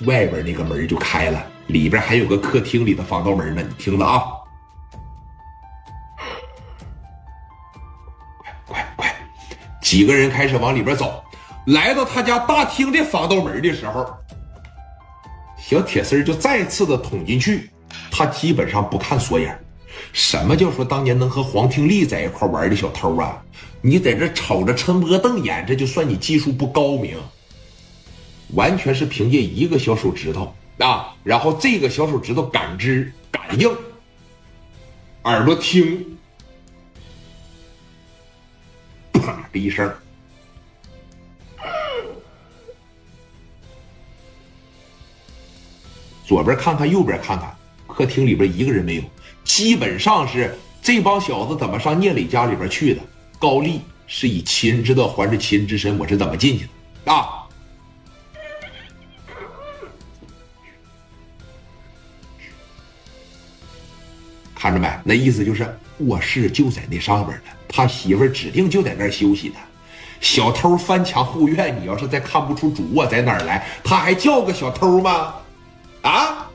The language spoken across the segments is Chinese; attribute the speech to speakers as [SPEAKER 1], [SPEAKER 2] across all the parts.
[SPEAKER 1] 外边那个门就开了，里边还有个客厅里的防盗门呢。你听着啊，快快快！几个人开始往里边走，来到他家大厅的防盗门的时候，小铁丝就再次的捅进去。他基本上不看锁眼。什么叫说当年能和黄廷丽在一块玩的小偷啊？你在这瞅着抻摸瞪眼，这就算你技术不高明。完全是凭借一个小手指头啊，然后这个小手指头感知感应，耳朵听，啪的一声，左边看看，右边看看，客厅里边一个人没有，基本上是这帮小子怎么上聂磊家里边去的？高丽是以其人之道还治其人之身，我是怎么进去的啊？看着没？那意思就是卧室就在那上边呢，他媳妇指定就在那儿休息呢。小偷翻墙后院，你要是再看不出主卧在哪儿来，他还叫个小偷吗？啊，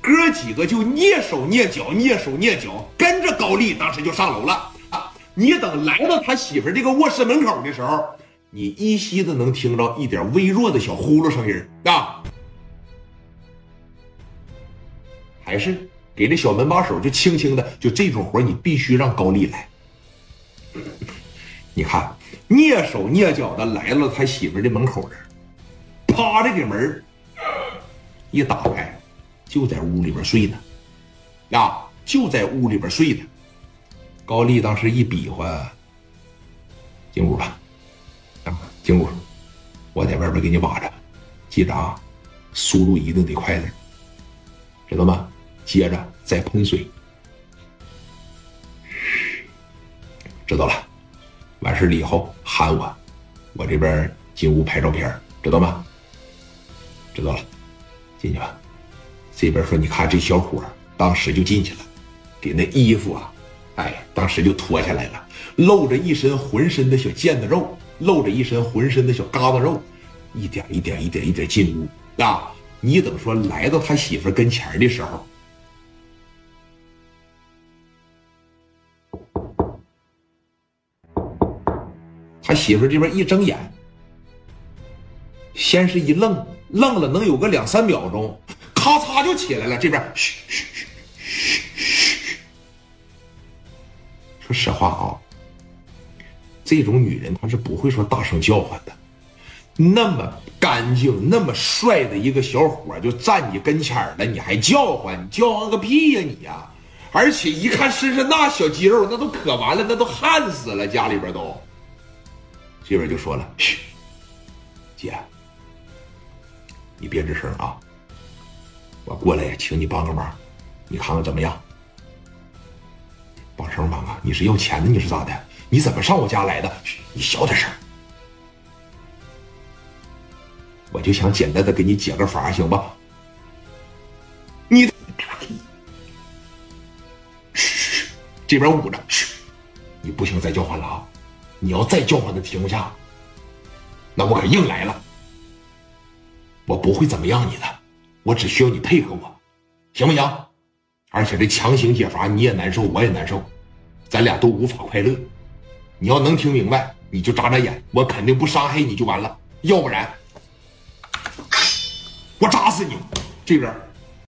[SPEAKER 1] 哥几个就蹑手蹑脚，蹑手蹑脚，跟着高丽，当时就上楼了。啊，你等来到他媳妇这个卧室门口的时候，你依稀的能听着一点微弱的小呼噜声音啊，还是？给这小门把手就轻轻的，就这种活你必须让高丽来。你看，蹑手蹑脚的来了他媳妇的门口这啪的给门一打开，就在屋里边睡呢，啊，就在屋里边睡呢。高丽当时一比划，进屋吧，啊，进屋，我在外边给你把着，记着啊，速度一定得快点，知道吗？接着再喷水，知道了。完事了以后喊我，我这边进屋拍照片，知道吗？知道了，进去吧。这边说，你看这小伙当时就进去了，给那衣服啊，哎，当时就脱下来了，露着一身浑身的小腱子肉，露着一身浑身的小疙瘩肉，一点一点一点一点进屋啊。你等说来到他媳妇跟前的时候。他媳妇这边一睁眼，先是一愣，愣了能有个两三秒钟，咔嚓就起来了。这边嘘嘘嘘嘘嘘。说实话啊，这种女人她是不会说大声叫唤的。那么干净、那么帅的一个小伙就站你跟前了，你还叫唤？你叫唤个屁呀你呀！而且一看身上那小肌肉，那都可完了，那都汗死了，家里边都。这边就说了：“嘘，姐，你别吱声啊！我过来请你帮个忙，你看看怎么样？帮什么忙啊？你是要钱的？你是咋的？你怎么上我家来的？嘘，你小点声。我就想简单的给你解个法，行吧？你，嘘，这边捂着，嘘，你不行，再叫唤了啊！”你要再叫唤的情况下，那我可硬来了。我不会怎么样你的，我只需要你配合我，行不行？而且这强行解乏你也难受，我也难受，咱俩都无法快乐。你要能听明白，你就眨眨眼，我肯定不伤害你就完了。要不然，我扎死你！这边。